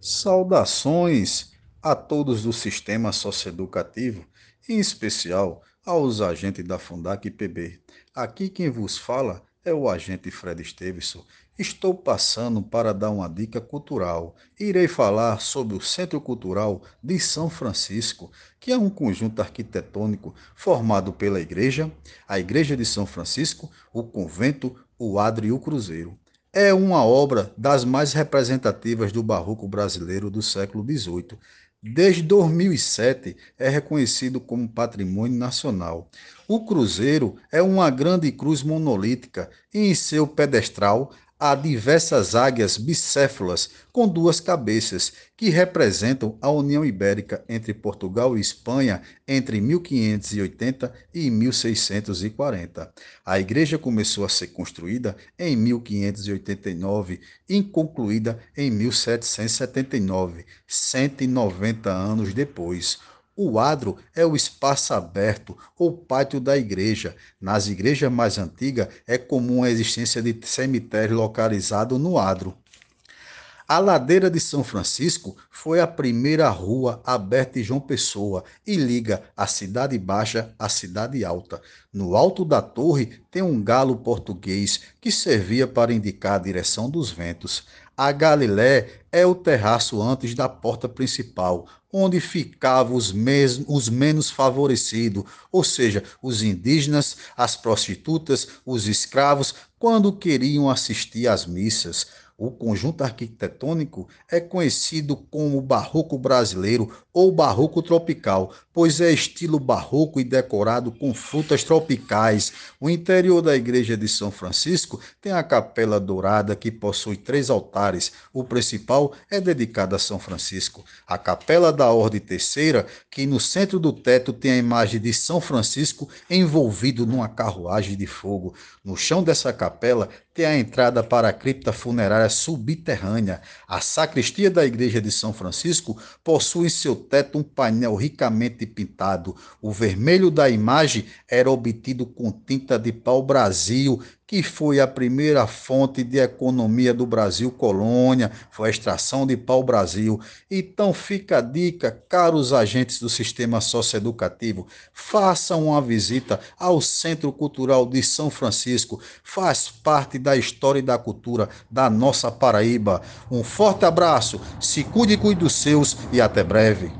Saudações a todos do sistema socioeducativo, em especial aos agentes da Fundac PB. Aqui quem vos fala é o agente Fred Stevenson. Estou passando para dar uma dica cultural. Irei falar sobre o Centro Cultural de São Francisco, que é um conjunto arquitetônico formado pela igreja, a Igreja de São Francisco, o convento, o adro e o cruzeiro é uma obra das mais representativas do barroco brasileiro do século XVIII. Desde 2007 é reconhecido como patrimônio nacional. O cruzeiro é uma grande cruz monolítica e em seu pedestral há diversas águias bicéfalas com duas cabeças, que representam a União Ibérica entre Portugal e Espanha entre 1580 e 1640. A igreja começou a ser construída em 1589 e concluída em 1779, 190 anos depois. O adro é o espaço aberto ou pátio da igreja. Nas igrejas mais antigas é comum a existência de cemitério localizado no adro. A ladeira de São Francisco foi a primeira rua aberta em João Pessoa e liga a Cidade Baixa à Cidade Alta. No alto da torre tem um galo português que servia para indicar a direção dos ventos. A Galilé é o terraço antes da porta principal, onde ficavam os, mes os menos favorecidos, ou seja, os indígenas, as prostitutas, os escravos, quando queriam assistir às missas. O conjunto arquitetônico é conhecido como barroco brasileiro ou barroco tropical, pois é estilo barroco e decorado com frutas tropicais. O interior da igreja de São Francisco tem a capela dourada que possui três altares. O principal é dedicado a São Francisco. A capela da Ordem Terceira, que no centro do teto tem a imagem de São Francisco envolvido numa carruagem de fogo. No chão dessa capela tem a entrada para a cripta funerária subterrânea. A sacristia da igreja de São Francisco possui em seu teto um painel ricamente pintado. O vermelho da imagem era obtido com tinta de pau-brasil que foi a primeira fonte de economia do Brasil colônia, foi a extração de pau-brasil. Então fica a dica, caros agentes do sistema socioeducativo, façam uma visita ao Centro Cultural de São Francisco, faz parte da história e da cultura da nossa Paraíba. Um forte abraço, se cuide e cuide dos seus e até breve.